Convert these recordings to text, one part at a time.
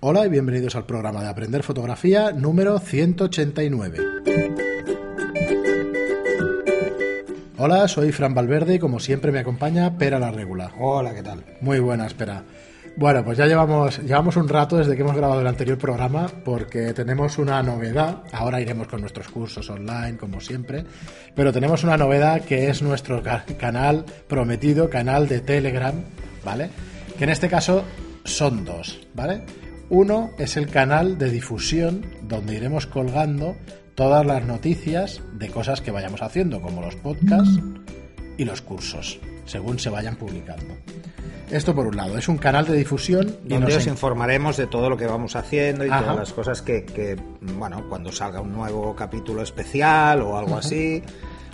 Hola y bienvenidos al programa de Aprender Fotografía número 189. Hola, soy Fran Valverde y como siempre me acompaña Pera la Regula. Hola, ¿qué tal? Muy buena, espera. Bueno, pues ya llevamos, llevamos un rato desde que hemos grabado el anterior programa porque tenemos una novedad. Ahora iremos con nuestros cursos online, como siempre. Pero tenemos una novedad que es nuestro ca- canal prometido, canal de Telegram, ¿vale? Que en este caso son dos, ¿vale? Uno es el canal de difusión donde iremos colgando todas las noticias de cosas que vayamos haciendo, como los podcasts y los cursos, según se vayan publicando. Esto por un lado, es un canal de difusión y Donde nos os en- informaremos de todo lo que vamos haciendo y Ajá. todas las cosas que, que, bueno, cuando salga un nuevo capítulo especial o algo así,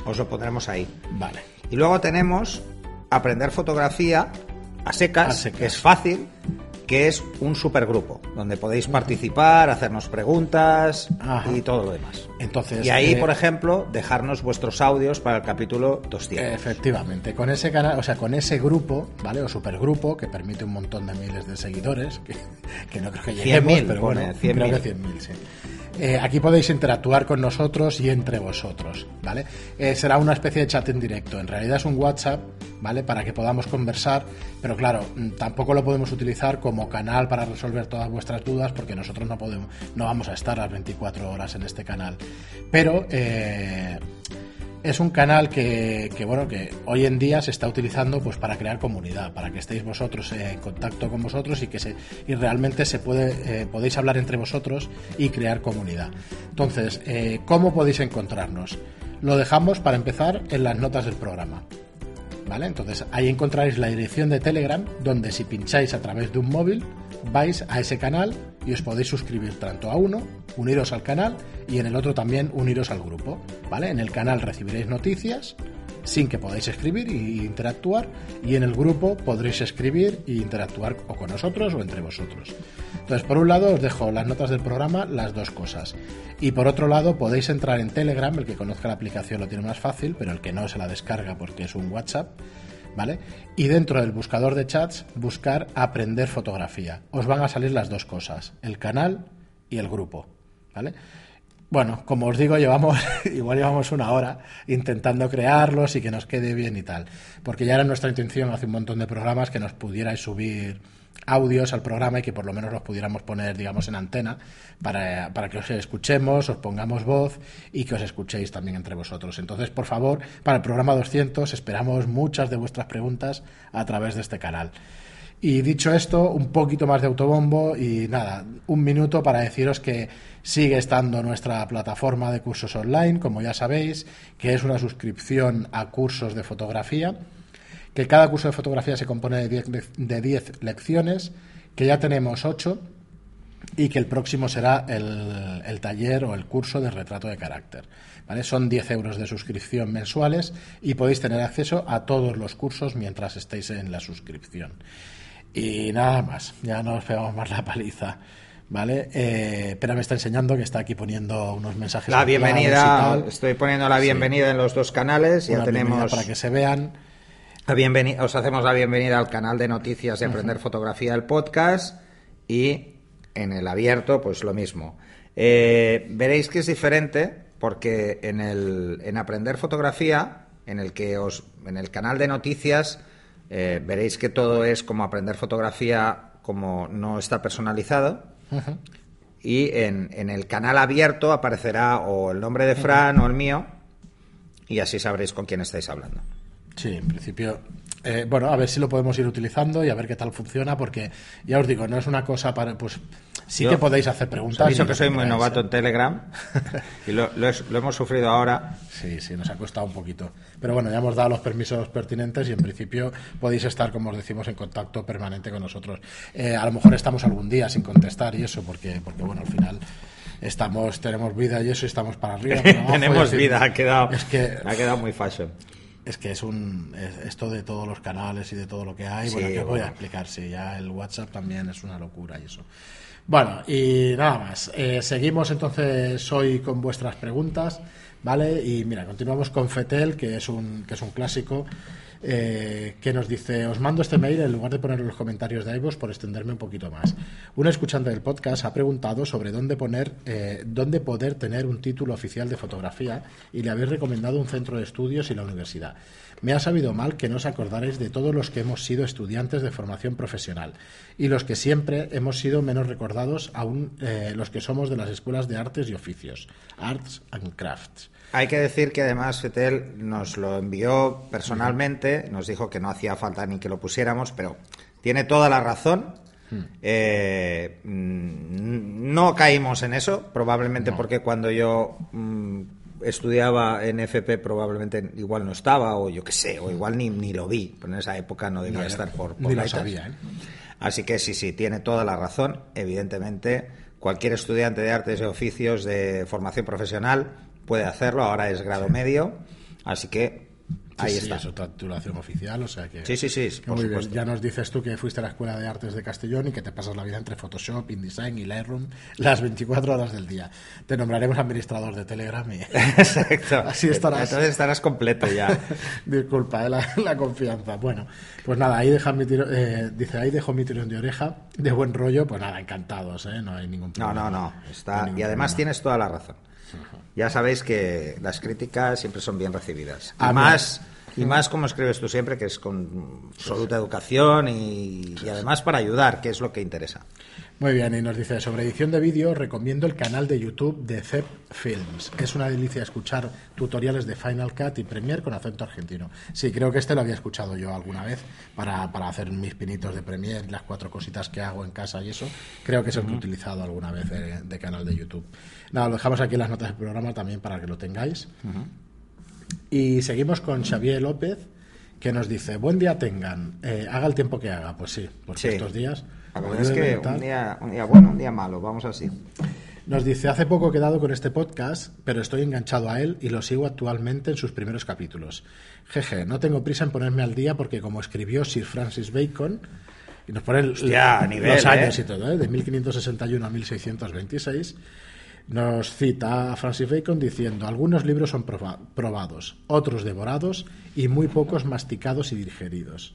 os lo pondremos ahí. Vale. Y luego tenemos aprender fotografía a secas, A secas. que es fácil, que es un supergrupo, donde podéis participar, hacernos preguntas Ajá. y todo lo demás. Entonces, Y ahí, eh, por ejemplo, dejarnos vuestros audios para el capítulo 200. Efectivamente, con ese canal, o sea, con ese grupo, ¿vale? O supergrupo que permite un montón de miles de seguidores, que, que no creo que lleguemos, 100.000 pero bueno, 100.000. creo que 100.000, sí. Eh, aquí podéis interactuar con nosotros y entre vosotros, ¿vale? Eh, será una especie de chat en directo. En realidad es un WhatsApp, ¿vale? Para que podamos conversar, pero claro, mm, tampoco lo podemos utilizar como canal para resolver todas vuestras dudas porque nosotros no podemos, no vamos a estar las 24 horas en este canal. Pero eh, es un canal que, que, bueno que hoy en día se está utilizando pues para crear comunidad para que estéis vosotros en contacto con vosotros y que se y realmente se puede eh, podéis hablar entre vosotros y crear comunidad entonces eh, cómo podéis encontrarnos lo dejamos para empezar en las notas del programa ¿Vale? Entonces ahí encontraréis la dirección de Telegram donde si pincháis a través de un móvil vais a ese canal y os podéis suscribir tanto a uno, uniros al canal y en el otro también uniros al grupo. ¿Vale? En el canal recibiréis noticias sin que podáis escribir e interactuar y en el grupo podréis escribir e interactuar o con nosotros o entre vosotros. Entonces, por un lado os dejo las notas del programa, las dos cosas. Y por otro lado podéis entrar en Telegram, el que conozca la aplicación lo tiene más fácil, pero el que no se la descarga porque es un WhatsApp, ¿vale? Y dentro del buscador de chats buscar aprender fotografía. Os van a salir las dos cosas, el canal y el grupo, ¿vale? Bueno, como os digo, llevamos igual llevamos una hora intentando crearlos y que nos quede bien y tal, porque ya era nuestra intención hace un montón de programas que nos pudierais subir audios al programa y que por lo menos los pudiéramos poner, digamos, en antena para, para que os escuchemos, os pongamos voz y que os escuchéis también entre vosotros. Entonces, por favor, para el programa 200 esperamos muchas de vuestras preguntas a través de este canal. Y dicho esto, un poquito más de autobombo y nada, un minuto para deciros que sigue estando nuestra plataforma de cursos online, como ya sabéis, que es una suscripción a cursos de fotografía, que cada curso de fotografía se compone de 10 lec- de 10 lecciones, que ya tenemos 8 y que el próximo será el, el taller o el curso de retrato de carácter. ¿vale? Son 10 euros de suscripción mensuales y podéis tener acceso a todos los cursos mientras estéis en la suscripción. Y nada más, ya no os pegamos más la paliza. ¿Vale? Eh, pero me está enseñando que está aquí poniendo unos mensajes. La y bienvenida, tal. estoy poniendo la bienvenida en los dos canales, ya Una bienvenida tenemos para que se vean. La bienvenida, os hacemos la bienvenida al canal de noticias de Aprender Fotografía del podcast y en el abierto pues lo mismo. Eh, veréis que es diferente porque en el en Aprender Fotografía, en el que os en el canal de noticias eh, veréis que todo es como aprender fotografía como no está personalizado y en, en el canal abierto aparecerá o el nombre de Fran o el mío y así sabréis con quién estáis hablando. Sí, en principio. eh, bueno, a ver si lo podemos ir utilizando y a ver qué tal funciona, porque ya os digo, no es una cosa para. Pues sí Yo- que podéis hacer Os preguntas. aviso y que soy muy novato ¿eh? en Telegram y lo, lo es- lo hemos sufrido ahora. Sí, sí, nos ha costado un poquito. Pero bueno, ya hemos dado los permisos pertinentes y en principio podéis estar, como os decimos, en contacto permanente con nosotros. Eh, a lo mejor estamos algún día sin contestar y eso, porque, porque bueno, al final estamos tenemos vida y eso y estamos para arriba. Tenemos vida, ha quedado, Es que ha quedado muy fashion. Es que es un es- esto de todos los canales y de todo lo que hay. Sí, bueno, que voy a explicar, sí, ya el WhatsApp también es una locura y eso. Bueno, y nada más. Eh, seguimos entonces hoy con vuestras preguntas. ¿vale? Y mira, continuamos con Fetel, que es un, que es un clásico. Eh, que nos dice, os mando este mail en lugar de poner los comentarios de iVoox por extenderme un poquito más. Un escuchante del podcast ha preguntado sobre dónde poner, eh, dónde poder tener un título oficial de fotografía y le habéis recomendado un centro de estudios y la universidad. Me ha sabido mal que no os acordaréis de todos los que hemos sido estudiantes de formación profesional y los que siempre hemos sido menos recordados aún eh, los que somos de las escuelas de artes y oficios, Arts and Crafts. Hay que decir que además Fetel nos lo envió personalmente, nos dijo que no hacía falta ni que lo pusiéramos, pero tiene toda la razón. Hmm. Eh, mm, no caímos en eso, probablemente porque cuando yo mm, estudiaba en FP probablemente igual no estaba, o yo qué sé, o igual ni, ni lo vi, pero en esa época no debía estar por, por ni lo sabía, ¿eh? Así que sí, sí, tiene toda la razón. Evidentemente, cualquier estudiante de artes y oficios de formación profesional puede hacerlo. Ahora es grado medio, así que ahí Sí, sí, está. es otra titulación oficial, o sea que... Sí, sí, sí, por muy bien. Ya nos dices tú que fuiste a la Escuela de Artes de Castellón y que te pasas la vida entre Photoshop, InDesign y Lightroom las 24 horas del día. Te nombraremos administrador de Telegram y... Exacto. Así estarás. Entonces estarás completo ya. Disculpa, eh, la, la confianza. Bueno, pues nada, ahí deja mi tiro- eh, dice, ahí dejo mi tirón de oreja, de buen rollo, pues nada, encantados, ¿eh? No hay ningún No, problema. no, no. hay Está... Y además problema. tienes toda la razón. Ya sabéis que las críticas siempre son bien recibidas. Y Ah, más, y más como escribes tú siempre, que es con absoluta educación y, y además para ayudar, que es lo que interesa. Muy bien, y nos dice, sobre edición de vídeo, recomiendo el canal de YouTube de Zep Films. Es una delicia escuchar tutoriales de Final Cut y Premiere con acento argentino. Sí, creo que este lo había escuchado yo alguna vez para, para hacer mis pinitos de Premiere, las cuatro cositas que hago en casa y eso. Creo que es el que he utilizado alguna vez de, de canal de YouTube. Nada, lo dejamos aquí en las notas del programa también para que lo tengáis. Y seguimos con Xavier López, que nos dice, buen día tengan, Eh, haga el tiempo que haga. Pues sí, porque Sí. estos días... La como verdad es que un día, un día bueno, un día malo, vamos así. nos dice, hace poco he quedado con este podcast, pero estoy enganchado a él y lo sigo actualmente en sus primeros capítulos. Jeje, no tengo prisa en ponerme al día porque como escribió Sir Francis Bacon, y nos pone el- Hostia, a nivel, los años ¿eh? y todo, ¿eh? de 1561 a 1626, nos cita Francis Bacon diciendo, algunos libros son proba- probados, otros devorados y muy pocos masticados y digeridos.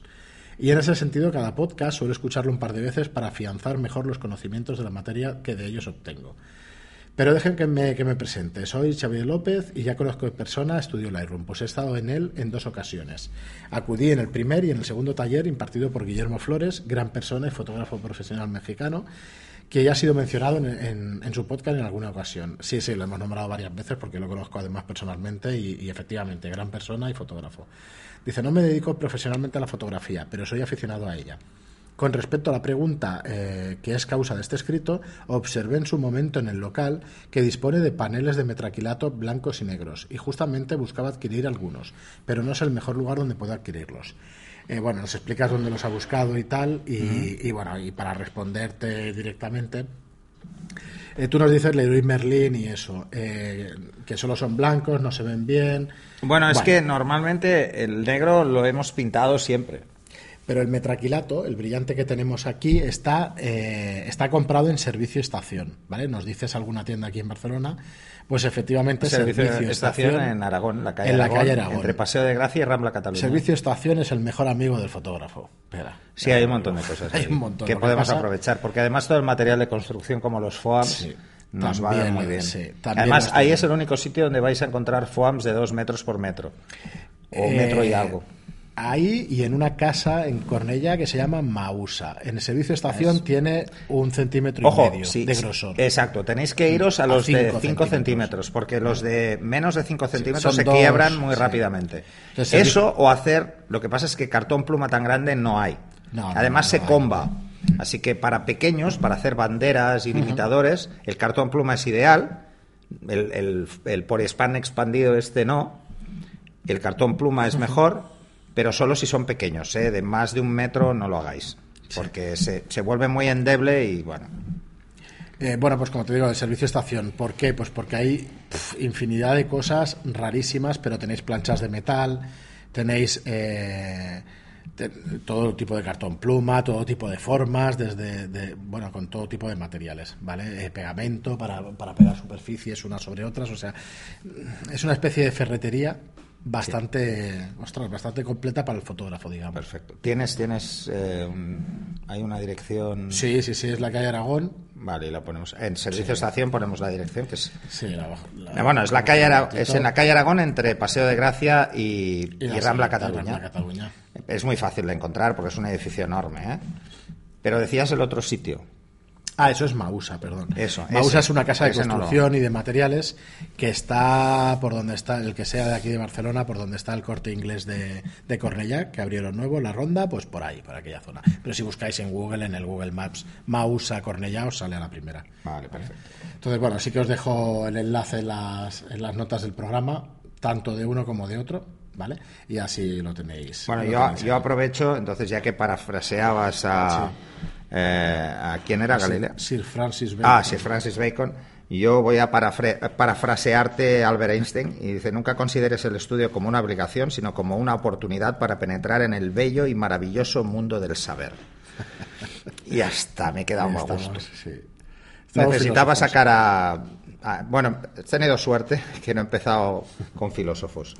Y en ese sentido, cada podcast suelo escucharlo un par de veces para afianzar mejor los conocimientos de la materia que de ellos obtengo. Pero dejen que me, que me presente. Soy Xavier López y ya conozco en persona Estudio Lightroom, pues he estado en él en dos ocasiones. Acudí en el primer y en el segundo taller impartido por Guillermo Flores, gran persona y fotógrafo profesional mexicano, que ya ha sido mencionado en, en- su podcast en alguna ocasión. Sí, sí, lo hemos nombrado varias veces porque lo conozco además personalmente y, y efectivamente, gran persona y fotógrafo. Dice, no me dedico profesionalmente a la fotografía, pero soy aficionado a ella. Con respecto a la pregunta eh, que es causa de este escrito, observé en su momento en el local que dispone de paneles de metraquilato blancos y negros y justamente buscaba adquirir algunos, pero no es el mejor lugar donde puedo adquirirlos. Eh, bueno, nos explicas dónde los ha buscado y tal, y, y bueno, y para responderte directamente, eh, tú nos dices Leroy Merlin y eso, eh, que solo son blancos, no se ven bien. Bueno, es que normalmente el negro lo hemos pintado siempre. Pero el metraquilato, el brillante que tenemos aquí, está, eh, está comprado en servicio estación, ¿vale? Nos dices alguna tienda aquí en Barcelona, pues efectivamente Servicio, estación en Aragón, la calle en la Aragón, calle Aragón. entre Paseo de Gracia y Rambla Cataluña. Servicio estación es el mejor amigo del fotógrafo. Espera. Sí, hay un montón de cosas Hay ahí un montón. que podemos pasa- aprovechar, porque además todo el material de construcción como los FOAMs Sí, nos va también, muy bien. sí, además, ahí es el único sitio donde vais a encontrar FOAMs de dos metros por metro. O metro y Eh, algo. Ahí y en una casa en Cornella que se llama Mausa. En el servicio estación tiene un centímetro Ojo, y medio sí, de sí, grosor. exacto. Tenéis que iros a A los de cinco 5 centímetros. centímetros, porque los de menos de 5 centímetros se dos, quiebran muy sí. rápidamente. Entonces, Eso o hacer, lo que pasa es que cartón pluma tan grande no hay. No, Además no se comba. Así que para pequeños, para hacer banderas y limitadores, el cartón pluma es ideal. El, el, el poliespan expandido este no. El cartón pluma es mejor, pero solo si son pequeños. ¿eh? De más de un metro no lo hagáis. Porque se, se vuelve muy endeble y bueno. Eh, bueno, pues como te digo, el servicio estación. ¿Por qué? Pues porque hay infinidad de cosas rarísimas, pero tenéis planchas de metal, tenéis eh, te- todo tipo de cartón pluma, todo tipo de formas, desde, de- bueno, con todo tipo de materiales, ¿vale? Eh, pegamento para, para pegar superficies unas sobre otras, o sea, es una especie de ferretería bastante, ostras, bastante completa para el fotógrafo, digamos. Perfecto. ¿Tienes, tienes eh, un- hay una dirección? Sí, sí, sí, es la calle Aragón. Vale, y la ponemos. En servicio de estación ponemos la dirección, que es... Sí, la- la- Eh, bueno, es la calle Ara- es en la calle Aragón entre Paseo de Gracia y, Y la y Rambla Cataluña. Rambla Cataluña. Es muy fácil de encontrar porque es un edificio enorme, ¿eh? Pero decías el otro sitio. Ah, eso es Mausa, perdón. Eso, Mausa ese. es una casa de Ese no lo- construcción y de materiales que está por donde está, el que sea de aquí de Barcelona, por donde está el corte inglés de, de Cornellá, que abrieron nuevo, la ronda, pues por ahí, por aquella zona. Pero si buscáis en Google, en el Google Maps, Mausa Cornellá, os sale a la primera. Vale, perfecto. Entonces, bueno, sí que os dejo el enlace en las, en las notas del programa, tanto de uno como de otro, ¿vale? Y así lo tenéis. Bueno, yo, tenéis yo aprovecho, entonces, ya que parafraseabas a. eh, ¿A quién era, Galilea? Sir Francis Bacon. Ah, sí, Francis Bacon. Yo voy a parafrasearte Albert Einstein y dice, nunca consideres el estudio como una obligación, sino como una oportunidad para penetrar en el bello y maravilloso mundo del saber. Y hasta me he quedado Ahí a gusto. sí. Necesitaba sacar a, a- Bueno, he tenido suerte que no he empezado con filósofos.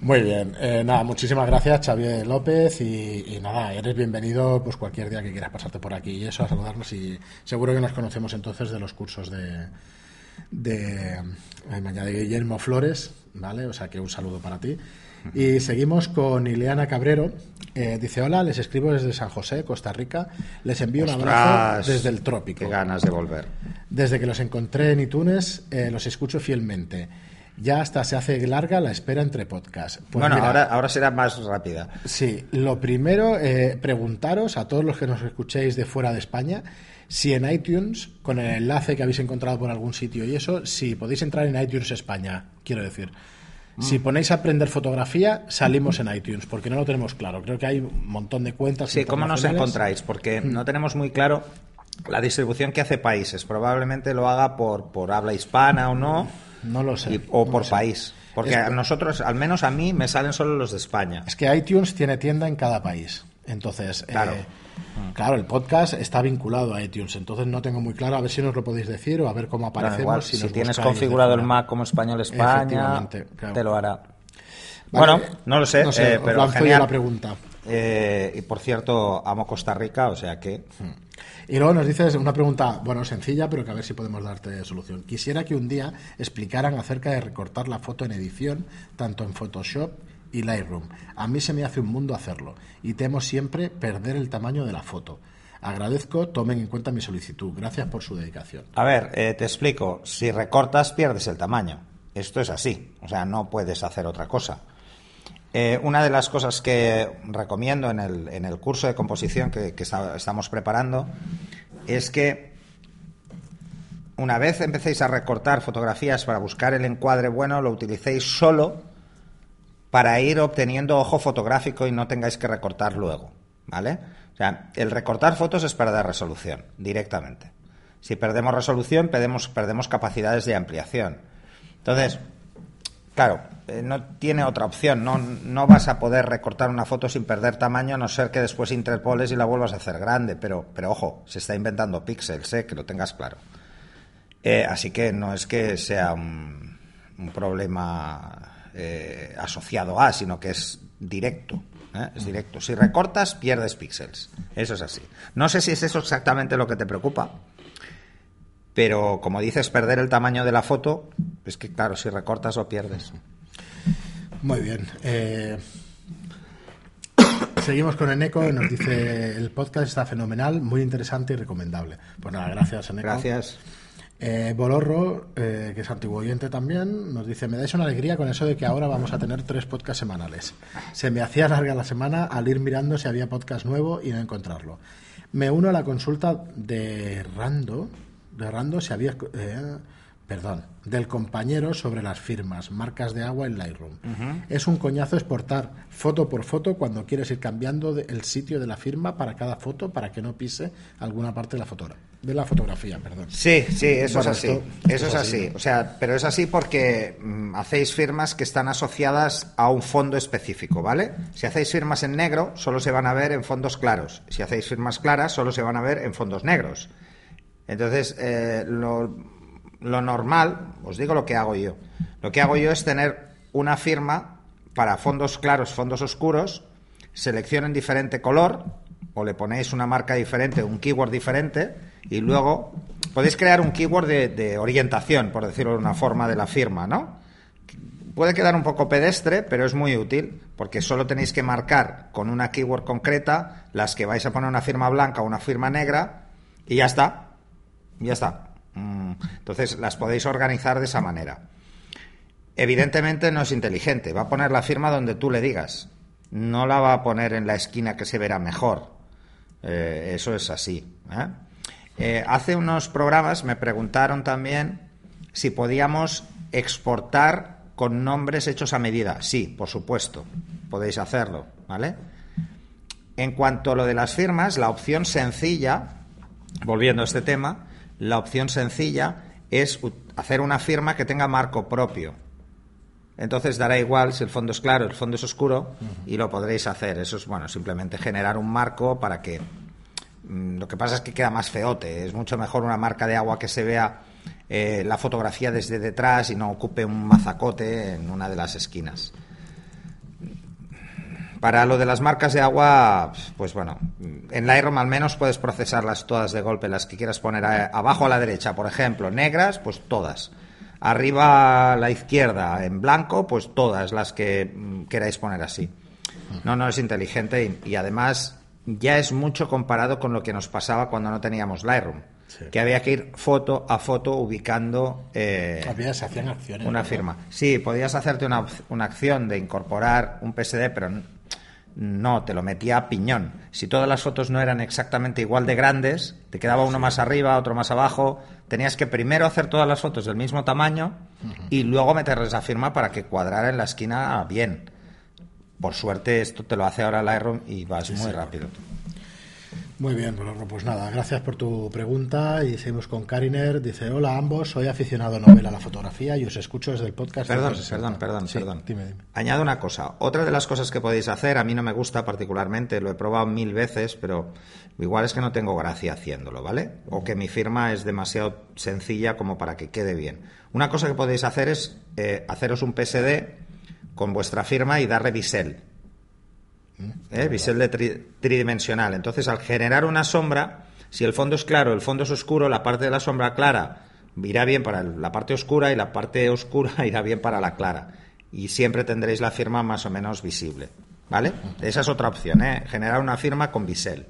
Muy bien, eh, nada, muchísimas gracias Xavier López y, y nada, eres bienvenido pues cualquier día que quieras pasarte por aquí y eso a saludarnos y seguro que nos conocemos entonces de los cursos de de, añade Guillermo Flores, ¿vale? O sea que un saludo para ti. Y seguimos con Ileana Cabrero. Eh, dice, hola, les escribo desde San José, Costa Rica. Les envío un abrazo desde el trópico. Qué ganas de volver. Desde que los encontré en iTunes, eh, los escucho fielmente. Ya hasta se hace larga la espera entre podcasts. Pues bueno, mira, ahora, ahora será más rápida. Sí, lo primero, eh, preguntaros a todos los que nos escuchéis de fuera de España si en iTunes, con el enlace que habéis encontrado por algún sitio y eso, si podéis entrar en iTunes España, quiero decir. Si ponéis a aprender fotografía, salimos en iTunes, porque no lo tenemos claro. Creo que hay un montón de cuentas. Sí, ¿cómo nos encontráis? Porque no tenemos muy claro la distribución que hace países. Probablemente lo haga por, por habla hispana o no, No lo sé. y- o no por lo sé. país. Porque Es- a nosotros, al menos a mí, me salen solo los de España. Es que iTunes tiene tienda en cada país. Entonces, eh, Claro. claro, el podcast está vinculado a iTunes. Entonces no tengo muy claro, a ver si nos lo podéis decir o a ver cómo aparecemos. igual, si tienes configurado el. Mac como español España, claro. te lo hará. Vale, bueno, no lo sé, no sé, eh, pero yo genial. la pregunta. Eh, y por cierto, amo Costa Rica, o sea que Y luego nos dices una pregunta, bueno, sencilla, pero que a ver si podemos darte solución. Quisiera que un día explicaran acerca de recortar la foto en edición, tanto en Photoshop y Lightroom. A mí se me hace un mundo hacerlo y temo siempre perder el tamaño de la foto. Agradezco, tomen en cuenta mi solicitud. Gracias por su dedicación. A ver, eh, te explico. Si recortas, pierdes el tamaño. Esto es así. O sea, no puedes hacer otra cosa. Eh, una de las cosas que recomiendo en el, en el curso de composición que, estamos preparando es que una vez empecéis a recortar fotografías para buscar el encuadre bueno, lo utilicéis solo para ir obteniendo ojo fotográfico y no tengáis que recortar luego, ¿vale? O sea, el recortar fotos es perder resolución directamente. Si perdemos resolución, perdemos, perdemos capacidades de ampliación. Entonces, claro, eh, no tiene otra opción. No, no vas a poder recortar una foto sin perder tamaño, a no ser que después interpoles y la vuelvas a hacer grande. Pero, pero ojo, se está inventando píxeles, eh, que lo tengas claro. Eh, así que no es que sea un, un problema eh, asociado a, sino que es directo. ¿eh? Es directo. Si recortas, pierdes píxeles. Eso es así. No sé si es eso exactamente lo que te preocupa, pero como dices, perder el tamaño de la foto, es que claro, si recortas lo pierdes. Muy bien. eh, seguimos con Eneco. Nos dice: el podcast está fenomenal, muy interesante y recomendable. Pues nada, gracias, Eneco. Gracias. Eh, Bolorro, eh, que es antiguo oyente también, nos dice, me dais una alegría con eso de que ahora vamos a tener tres podcasts semanales. Se me hacía larga la semana al ir mirando si había podcast nuevo y no encontrarlo. Me uno a la consulta de Rando, de Rando si había, eh, perdón, del compañero sobre las firmas, marcas de agua en Lightroom. Es un coñazo exportar foto por foto cuando quieres ir cambiando de- el sitio de la firma para cada foto para que no pise alguna parte de la fotografía. de la fotografía, perdón. Sí, sí, eso Bueno, es así. esto- eso es así. O sea, pero es así porque mm, hacéis firmas que están asociadas a un fondo específico, ¿vale? Si hacéis firmas en negro, solo se van a ver en fondos claros. Si hacéis firmas claras, solo se van a ver en fondos negros. Entonces, eh, lo, normal, os digo lo que hago yo. Lo que hago yo es tener una firma para fondos claros, fondos oscuros, seleccionen diferente color, o le ponéis una marca diferente, un keyword diferente, y luego podéis crear un keyword de, de orientación, por decirlo de una forma, de la firma, ¿no? Puede quedar un poco pedestre, pero es muy útil, porque solo tenéis que marcar con una keyword concreta las que vais a poner una firma blanca o una firma negra, y ya está. Ya está. Mm, Entonces las podéis organizar de esa manera. Evidentemente no es inteligente, va a poner la firma donde tú le digas. No la va a poner en la esquina que se verá mejor. Eh, eso es así. ¿eh? Eh, hace unos programas me preguntaron también si podíamos exportar con nombres hechos a medida. Sí, por supuesto, podéis hacerlo, ¿vale? En cuanto a lo de las firmas, la opción sencilla, volviendo a este tema, la opción sencilla es hacer una firma que tenga marco propio. Entonces dará igual si el fondo es claro, el fondo es oscuro y lo podréis hacer. Eso es, bueno, simplemente generar un marco para que... mm, Lo que pasa es que queda más feote. Es mucho mejor una marca de agua que se vea eh, la fotografía desde detrás y no ocupe un mazacote en una de las esquinas. Para lo de las marcas de agua, pues bueno, en Lightroom al menos puedes procesarlas todas de golpe, las que quieras poner a- abajo a la derecha, por ejemplo, negras, pues todas. Arriba a la izquierda, en blanco, pues todas las que mm, queráis poner así. No, no es inteligente y, y además ya es mucho comparado con lo que nos pasaba cuando no teníamos Lightroom, Sí. que había que ir foto a foto ubicando eh, Había, se hacían acciones. una ¿verdad? firma. Sí, podías hacerte una, una acción de incorporar un PSD, pero no, te lo metía a piñón. Si todas las fotos no eran exactamente igual de grandes, te quedaba uno más arriba, otro más abajo. Tenías que primero hacer todas las fotos del mismo tamaño y luego meterles la firma para que cuadrara en la esquina bien. Por suerte esto te lo hace ahora Lightroom y vas muy rápido. Muy bien, bueno, pues nada, gracias por tu pregunta y seguimos con Kariner. Dice, hola a ambos, soy aficionado novela a la fotografía y os escucho desde el podcast. Perdón, 160". perdón, perdón, Sí, perdón. Dime, dime. Añado una cosa. Otra de las cosas que podéis hacer, a mí no me gusta particularmente, lo he probado mil veces, pero igual es que no tengo gracia haciéndolo, ¿vale? O que mi firma es demasiado sencilla como para que quede bien. Una cosa que podéis hacer es eh, haceros un PSD con vuestra firma y darle bisel. ¿Eh? bisel de tri- tridimensional. Entonces, al generar una sombra, si el fondo es claro, el fondo es oscuro, la parte de la sombra clara irá bien para la parte oscura y la parte oscura irá bien para la clara. Y siempre tendréis la firma más o menos visible. ¿Vale? Esa es otra opción, ¿eh? Generar una firma con bisel.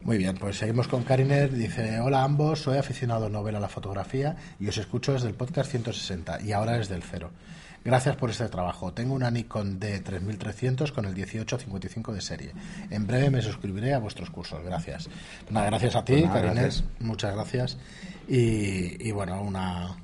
Muy bien, pues seguimos con Kariner. Dice, hola a ambos, soy aficionado a novela a la fotografía y os escucho desde el podcast 160 y ahora desde el cero. Gracias por este trabajo. Tengo una Nikon D3300 con el 1855 de serie. En breve me suscribiré a vuestros cursos. Gracias. Nada, gracias a ti, Pues Kariner. gracias. Muchas gracias. Y, y bueno, una,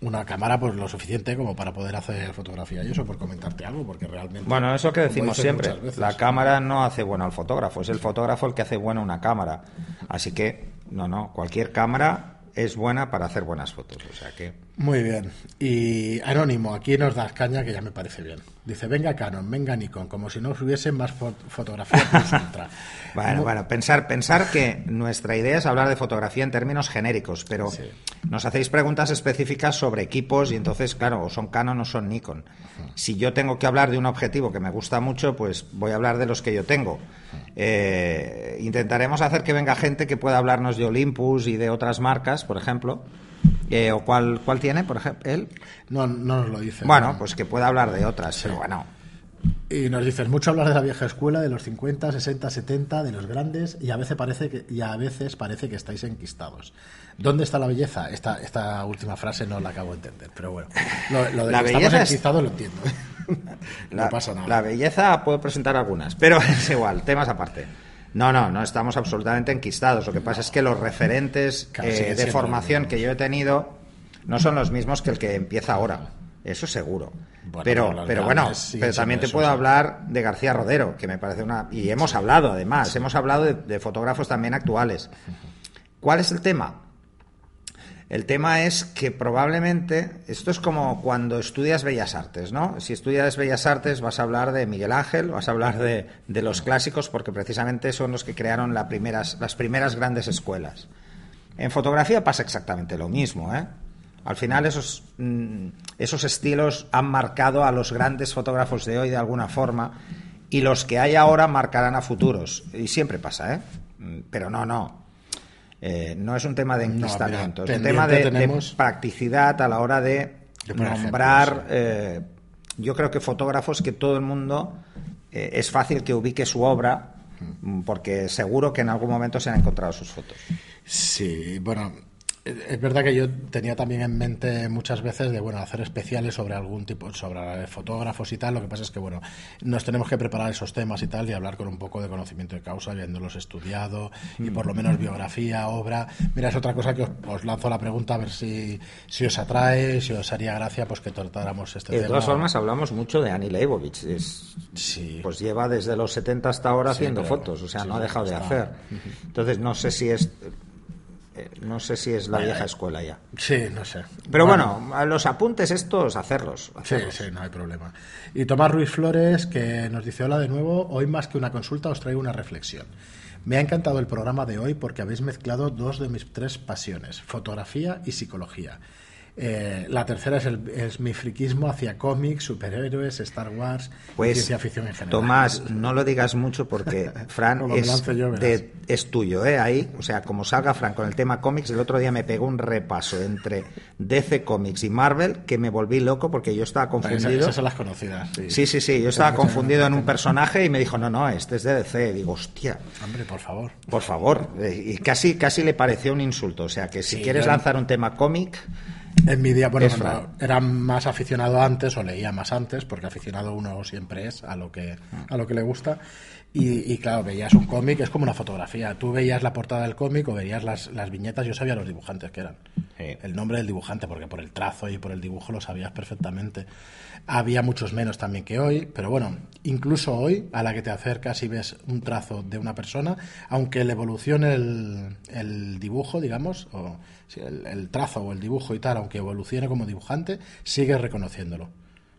una cámara pues lo suficiente como para poder hacer fotografía. Y eso por comentarte algo, porque realmente... Bueno, eso que decimos siempre. La cámara no hace bueno al fotógrafo, es el fotógrafo el que hace bueno una cámara. Así que, no, no, cualquier cámara es buena para hacer buenas fotos. O sea que. Muy bien. Y Anónimo, aquí nos das caña que ya me parece bien. Dice, venga Canon, venga Nikon, como si no hubiese más fo- fotografía plus ultra. Bueno, bueno, pensar, pensar que nuestra idea es hablar de fotografía en términos genéricos, pero Sí. nos hacéis preguntas específicas sobre equipos y entonces, claro, o son Canon o son Nikon. Si yo tengo que hablar de un objetivo que me gusta mucho, pues voy a hablar de los que yo tengo. Eh, intentaremos hacer que venga gente que pueda hablarnos de Olympus y de otras marcas, por ejemplo. Eh, ¿O cuál, cuál tiene, por ejemplo? ¿Él? No, no nos lo dice. Bueno, pues que pueda hablar de otras, pero bueno. Y nos dices, mucho hablar de la vieja escuela, de los 50, 60, 70, de los grandes, y a veces parece que, y a veces parece que estáis enquistados. ¿Dónde está la belleza? Esta, esta última frase no la acabo de entender, pero bueno. Lo, lo de La que estamos belleza es- enquistados lo entiendo. La, no pasa nada. La belleza puedo presentar algunas, pero es igual, temas aparte. No, no, no estamos absolutamente enquistados. Lo que pasa es que los referentes eh, de formación que yo he tenido no son los mismos que el que empieza ahora. Eso seguro. Bueno, pero, pero bueno, pero también te puedo hablar de García Rodero, que me parece una. Y hemos hablado, además, hemos hablado de, de fotógrafos también actuales. ¿Cuál es el tema? El tema es que probablemente, esto es como cuando estudias Bellas Artes, ¿no? Si estudias Bellas Artes vas a hablar de Miguel Ángel, vas a hablar de, los clásicos, porque precisamente son los que crearon las primeras, las primeras grandes escuelas. En fotografía pasa exactamente lo mismo, ¿eh? Al final esos, mm, esos estilos han marcado a los grandes fotógrafos de hoy de alguna forma y los que hay ahora marcarán a futuros. Y siempre pasa, ¿eh? Mm, pero no, no. Eh, no es un tema de enquistamiento, es un tema de, practicidad a la hora de nombrar. Eh, yo creo que fotógrafos que todo el mundo eh, es fácil que ubique su obra porque seguro que en algún momento se han encontrado sus fotos. Sí, bueno, es verdad que yo tenía también en mente muchas veces de bueno hacer especiales sobre algún tipo sobre fotógrafos y tal. Lo que pasa es que bueno nos tenemos que preparar esos temas y tal y hablar con un poco de conocimiento de causa habiéndolos estudiado y por lo menos biografía obra. Mira es otra cosa que os, lanzo la pregunta a ver si, si os atrae si os haría gracia pues que tratáramos este tema. de todas formas hablamos mucho de Annie Leibovich sí. pues lleva desde los 70 hasta ahora haciendo fotos o sea no ha dejado de hacer. Entonces no sé si es no sé si es la vieja escuela ya. Sí, no sé. Pero bueno, los apuntes estos, hacerlos, Sí, sí, no hay problema. Y Tomás Ruiz Flores, que nos dice, hola de nuevo, hoy más que una consulta os traigo una reflexión. Me ha encantado el programa de hoy porque habéis mezclado dos de mis tres pasiones, fotografía y psicología. Eh, la tercera es, el, es, mi friquismo hacia cómics, superhéroes, Star Wars pues, ciencia ficción en general. Tomás, no lo digas mucho porque Fran es, tuyo, ¿eh? Ahí, o sea, como salga Fran con el tema cómics, el otro día me pegó un repaso entre DC Comics y Marvel que me volví loco porque yo estaba confundido. Esas, son las conocidas. Sí, sí, sí, yo estaba confundido en un personaje y me dijo, no, no, este es de DC. Digo, hostia. Hombre, por favor. Por favor. Eh, y casi, casi le pareció un insulto. O sea, que si quieres lanzar un tema cómic en mi día, bueno, era más aficionado antes o leía más antes, porque aficionado uno siempre es a lo que, a lo que le gusta. Y, claro, veías un cómic, es como una fotografía. Tú veías la portada del cómic o veías las, las viñetas, yo sabía los dibujantes que eran. El nombre del dibujante, porque por el trazo y por el dibujo lo sabías perfectamente. Había muchos menos también que hoy, pero bueno, incluso hoy, a la que te acercas y ves un trazo de una persona, aunque le evolucione el, el dibujo, digamos, o el, trazo o el dibujo y tal, aunque evolucione como dibujante, sigues reconociéndolo.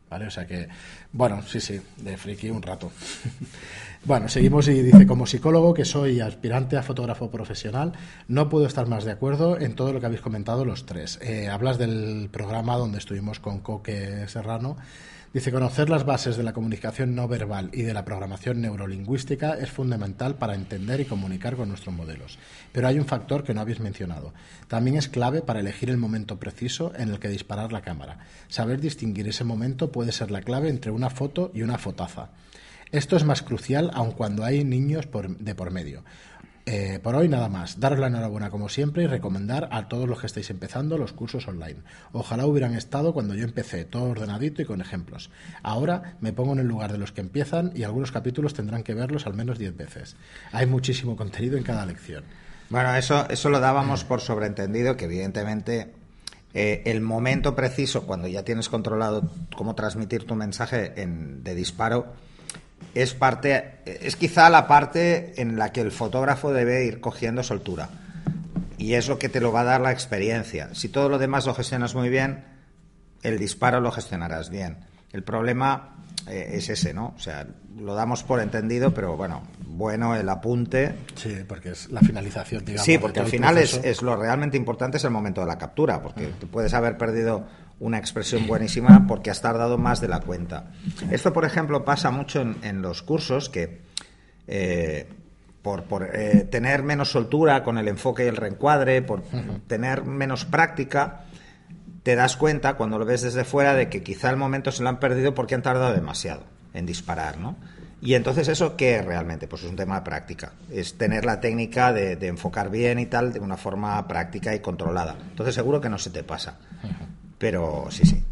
¿Vale? O sea que, bueno, sí, sí, de friki un rato. bueno, seguimos y dice, como psicólogo que soy aspirante a fotógrafo profesional, no puedo estar más de acuerdo en todo lo que habéis comentado los tres. Eh, hablas del programa donde estuvimos con Coque Serrano Dice, conocer las bases de la comunicación no verbal y de la programación neurolingüística es fundamental para entender y comunicar con nuestros modelos. Pero hay un factor que no habéis mencionado. También es clave para elegir el momento preciso en el que disparar la cámara. Saber distinguir ese momento puede ser la clave entre una foto y una fotaza. Esto es más crucial aun cuando hay niños de por medio. Eh, por hoy nada más. Daros la enhorabuena como siempre y recomendar a todos los que estáis empezando los cursos online. Ojalá hubieran estado cuando yo empecé, todo ordenadito y con ejemplos. Ahora me pongo en el lugar de los que empiezan y algunos capítulos tendrán que verlos al menos 10 veces. Hay muchísimo contenido en cada lección. Bueno, eso, eso lo dábamos por sobreentendido, que evidentemente eh, el momento preciso, cuando ya tienes controlado cómo transmitir tu mensaje de disparo, es parte, es quizá la parte en la que el fotógrafo debe ir cogiendo soltura. Y es lo que te lo va a dar la experiencia. Si todo lo demás lo gestionas muy bien, el disparo lo gestionarás bien. El problema eh, es ese, ¿no? O sea, lo damos por entendido, pero bueno, bueno el apunte. Sí, porque es la finalización, digamos. Sí, porque al final es, es, lo realmente importante es el momento de la captura, porque puedes haber perdido una expresión buenísima porque has tardado más de la cuenta. Esto, por ejemplo, pasa mucho en, los cursos que eh, por, eh, tener menos soltura con el enfoque y el reencuadre, por tener menos práctica, te das cuenta cuando lo ves desde fuera de que quizá el momento se lo han perdido porque han tardado demasiado en disparar, ¿no? Y entonces eso qué es realmente, pues es un tema de práctica, es tener la técnica de, enfocar bien y tal de una forma práctica y controlada. Entonces seguro que no se te pasa. Pero sí, sí.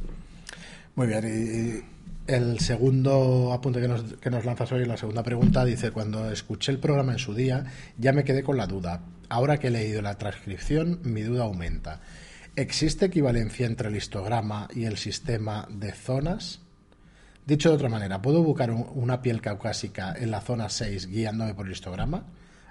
Muy bien. Y el segundo apunte que nos, que nos lanzas hoy, la segunda pregunta, dice, cuando escuché el programa en su día, ya me quedé con la duda. Ahora que he leído la transcripción, mi duda aumenta. ¿Existe equivalencia entre el histograma y el sistema de zonas? Dicho de otra manera, ¿puedo buscar una piel caucásica en la zona 6 guiándome por el histograma?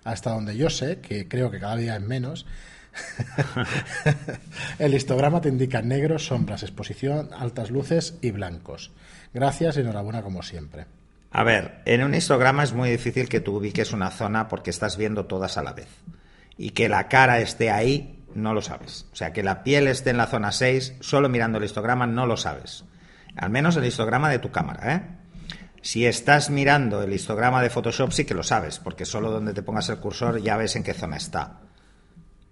hasta donde yo sé, que creo que cada día es menos, el histograma te indica negros, sombras, exposición, altas luces y blancos. Gracias y enhorabuena como siempre. A ver, en un histograma es muy difícil que tú ubiques una zona porque estás viendo todas a la vez. Y que la cara esté ahí, no lo sabes. O sea, que la piel esté en la zona 6, solo mirando el histograma no lo sabes. Al menos el histograma de tu cámara, ¿eh? Si estás mirando el histograma de Photoshop sí que lo sabes, porque solo donde te pongas el cursor ya ves en qué zona está.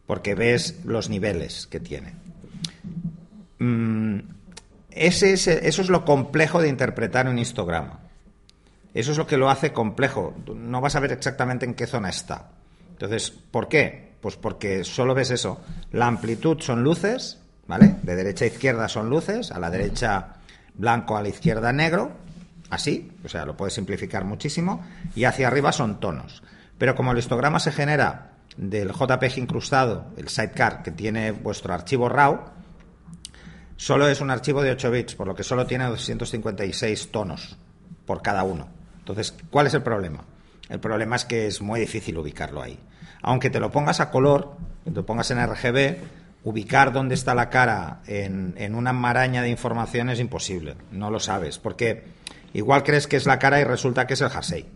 Porque ves los niveles que tiene. Mm, ese, eso es lo complejo de interpretar un histograma. Eso es lo que lo hace complejo. No vas a ver exactamente en qué zona está. Entonces, ¿por qué? Pues porque solo ves eso. La amplitud son luces, ¿vale? De derecha a izquierda son luces, a la derecha blanco, a la izquierda negro, así, o sea, lo puedes simplificar muchísimo, y hacia arriba son tonos. Pero como el histograma se genera del JPG incrustado, el sidecar que tiene vuestro archivo RAW, solo es un archivo de 8 bits, por lo que solo tiene 256 tonos por cada uno. Entonces, ¿cuál es el problema? El problema es que es muy difícil ubicarlo ahí. Aunque te lo pongas a color, te lo pongas en RGB, ubicar dónde está la cara en, en una maraña de información es imposible. No lo sabes. Porque igual crees que es la cara y resulta que es el jersey.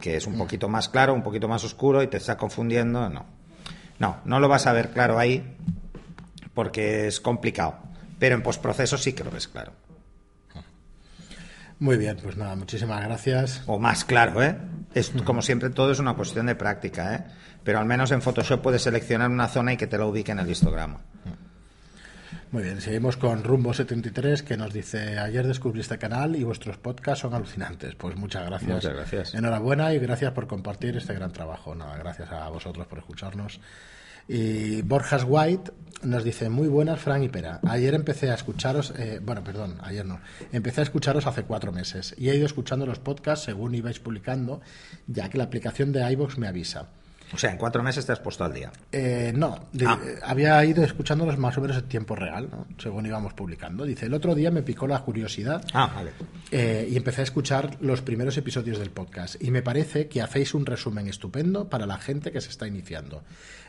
Que es un poquito más claro, un poquito más oscuro y te está confundiendo. No. No, no lo vas a ver claro ahí porque es complicado. Pero en postproceso sí que lo ves claro. Muy bien, pues nada, muchísimas gracias. O más claro, ¿eh? Es, como siempre, todo es una cuestión de práctica, ¿eh? Pero al menos en Photoshop puedes seleccionar una zona y que te la ubique en el histograma. Muy bien, seguimos con Rumbo73 que nos dice, ayer descubrí este canal y vuestros podcasts son alucinantes. Pues muchas gracias. Muchas gracias. Enhorabuena y gracias por compartir este gran trabajo. Nada, gracias a vosotros por escucharnos. Y Borjas White nos dice, muy buenas, Frank y Pera. Ayer empecé a escucharos, eh, bueno, perdón, ayer no, empecé a escucharos hace cuatro meses y he ido escuchando los podcasts según ibais publicando, ya que la aplicación de iVoox me avisa. O sea, en cuatro meses te has puesto al día. Eh, no, de- Ah. eh, había ido escuchándolos más o menos en tiempo real, ¿no? según íbamos publicando. Dice, el otro día me picó la curiosidad Ah, vale. eh, y empecé a escuchar los primeros episodios del podcast y me parece que hacéis un resumen estupendo para la gente que se está iniciando.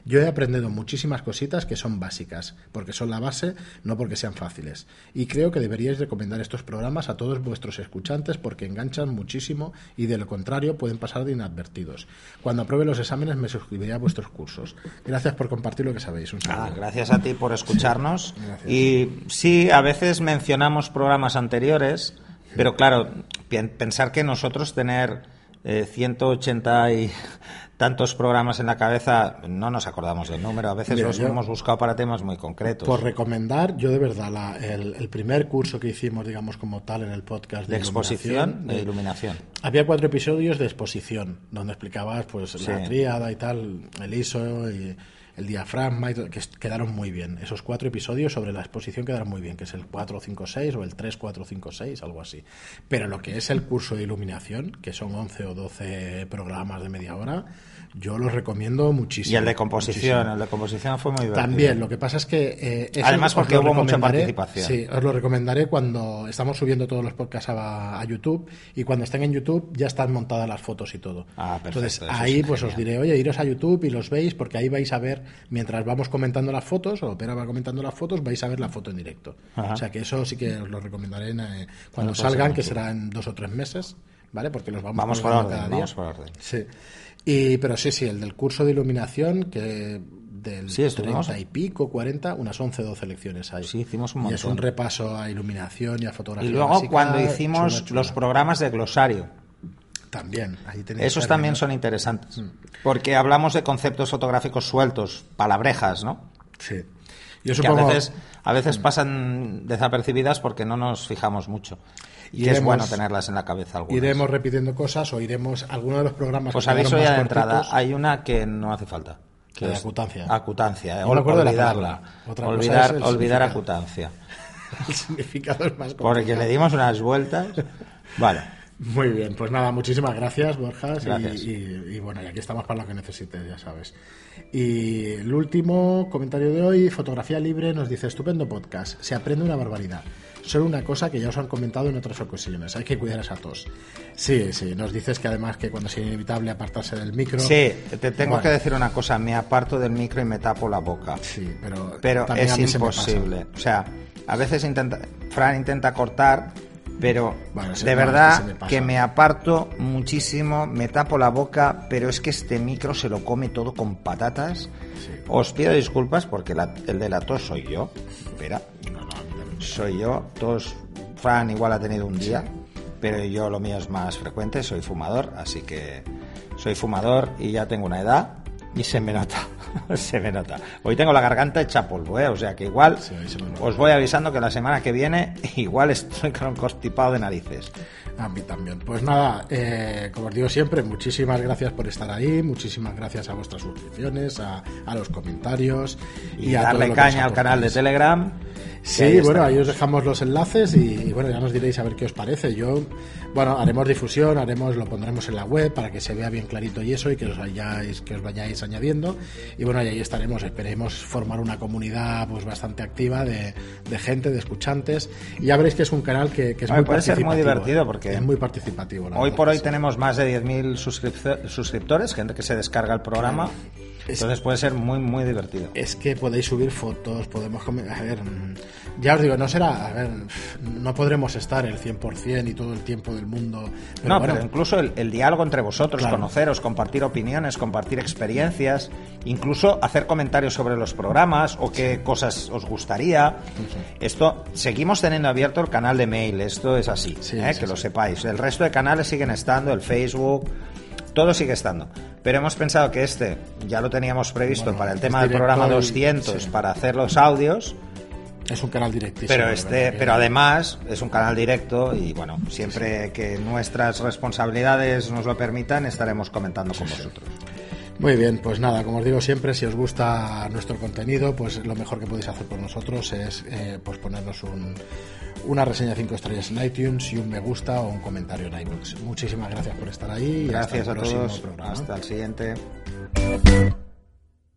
Yo he aprendido muchísimas cositas que son básicas, porque son la base, no porque sean fáciles. Y creo que deberíais recomendar estos programas a todos vuestros escuchantes porque enganchan muchísimo y de lo contrario pueden pasar de inadvertidos. Cuando apruebe los exámenes me suscribiré a vuestros cursos. Gracias por compartir lo que sabéis. Un saludo. gracias a ti por escucharnos. Y sí, a veces mencionamos programas anteriores, pero claro, pensar que nosotros tener eh, 180 y tantos programas en la cabeza, no nos acordamos del número. A veces Mira, los yo- hemos buscado para temas muy concretos. Por recomendar, yo de verdad, la- el, el primer curso que hicimos, digamos, como tal en el podcast de exposición, iluminación, de de- iluminación. Había cuatro episodios de exposición, donde explicabas pues la Sí. tríada y tal, el ISO y el diafragma, que quedaron muy bien. Esos cuatro episodios sobre la exposición quedaron muy bien, que es el 456 o el 3456, algo así. Pero lo que es el curso de iluminación, que son 11 o 12 programas de media hora, yo los recomiendo muchísimo. Y el de composición, muchísimo. el de composición fue muy divertido. También, lo que pasa es que... eh, eso Además, porque hubo mucha participación. Sí, os lo recomendaré cuando estamos subiendo todos los podcasts a, a YouTube y cuando estén en YouTube ya están montadas las fotos y todo. Ah, perfecto, Entonces ahí es pues os diré, oye, iros a YouTube y los veis porque ahí vais a ver, mientras vamos comentando las fotos o Pera va comentando las fotos, vais a ver la foto en directo. Ajá. O sea que eso sí que os lo recomendaré en, eh, cuando salgan, que será en dos o tres meses, ¿vale? Porque los vamos, Vamos por orden, cada día. vamos por orden. Sí. Y, pero sí, sí, el del curso de iluminación, que del Sí, estuvimos. 30 y pico, 40, unas 11 12 lecciones hay. Sí, hicimos un Y es montón. un repaso a iluminación y a fotografía. Y luego básica, cuando hicimos los programas de glosario, También, ahí esos que también son interesantes, Mm. porque hablamos de conceptos fotográficos sueltos, palabrejas, ¿no? Sí. Yo que supongo. a veces, a veces pasan desapercibidas porque no nos fijamos mucho. Y que es bueno tenerlas en la cabeza algunas. Iremos repitiendo cosas o iremos alguno de los programas Os que quedaron aviso ya de entrada, hay una que no hace falta. Que La es acutancia. Acutancia, eh, Yo me acuerdo de la olvidarla. olvidar olvidar acutancia. El significado es más Porque complicado. le dimos unas vueltas. Vale. Muy bien, pues nada, muchísimas gracias, Borjas. Gracias. Y, y- y bueno, y aquí estamos para lo que necesites, ya sabes. Y el último comentario de hoy, Fotografía Libre, nos dice, estupendo podcast, se aprende una barbaridad. Solo una cosa que ya os han comentado en otras ocasiones, hay que cuidar esa tos. Sí, sí, nos dices que además que cuando sea inevitable apartarse del micro... Sí, te tengo Bueno. que decir una cosa, me aparto del micro y me tapo la boca. Sí, pero, Pero es mí se imposible. O sea, a veces intenta, Fran intenta cortar, pero Bueno, de verdad que me pasa. que me aparto muchísimo, me tapo la boca, pero es que este micro se lo come todo con patatas. Sí. Os pido disculpas porque la- el de la tos soy yo. Espera, No, no, soy yo. Tos, Fran igual ha tenido un día, pero yo lo mío es más frecuente, soy fumador, así que soy fumador y ya tengo una edad y se me nota, se me nota. Hoy tengo la garganta hecha polvo, ¿eh? o sea que igual Sí, os voy avisando que la semana que viene igual estoy con constipado de narices. A mí también. Pues nada, eh, como os digo siempre, muchísimas gracias por estar ahí, muchísimas gracias a vuestras suscripciones, a, a los comentarios Y, a todo darle lo que caña al canal de. Telegram. Sí, bueno, ahí os dejamos los enlaces y, y bueno, ya nos diréis a ver qué os parece. Yo, bueno, haremos difusión, haremos, lo pondremos en la web para que se vea bien clarito y eso y que os vayáis, que os vayáis añadiendo. Y bueno, y ahí estaremos. Esperemos formar una comunidad pues bastante activa de, de gente, de escuchantes. Y ya veréis que es un canal que, que es Hombre, muy puede ser muy participativo, divertido ¿eh? porque es muy participativo. Hoy verdad por hoy sí. tenemos más de 10.000 suscripto- suscriptores, gente que se descarga el programa. Es- Entonces puede ser muy, muy divertido. Es que podéis subir fotos, podemos... comer- A ver, ya os digo, no será... A ver, no podremos estar el 100% y todo el tiempo del mundo. Pero no, bueno, pero incluso el, el diálogo entre vosotros, Claro. conoceros, compartir opiniones, compartir experiencias, incluso hacer comentarios sobre los programas o qué cosas os gustaría. Esto, seguimos teniendo abierto el canal de mail, esto es así, Sí, ¿eh? sí, que lo sí. sepáis. El resto de canales siguen estando, el Facebook, todo sigue estando. Pero hemos pensado que este ya lo teníamos previsto Bueno, para el tema del programa y- 200, sí. para hacer los audios. es un canal directísimo. Pero este, pero además es un canal directo y bueno, siempre que nuestras responsabilidades nos lo permitan, estaremos comentando con vosotros. Muy bien, pues nada, como os digo siempre, si os gusta nuestro contenido, pues lo mejor que podéis hacer por nosotros es eh, pues ponernos un, una reseña 5 estrellas en iTunes y un me gusta o un comentario en iBooks. Muchísimas gracias por estar ahí y Gracias hasta a el próximo todos. programa. Hasta el siguiente.